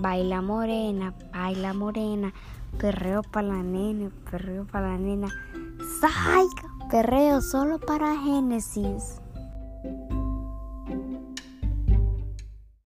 Baila morena, baila morena, perreo para la nena, perreo para la nena. ¡Saiga! Perreo solo para Génesis.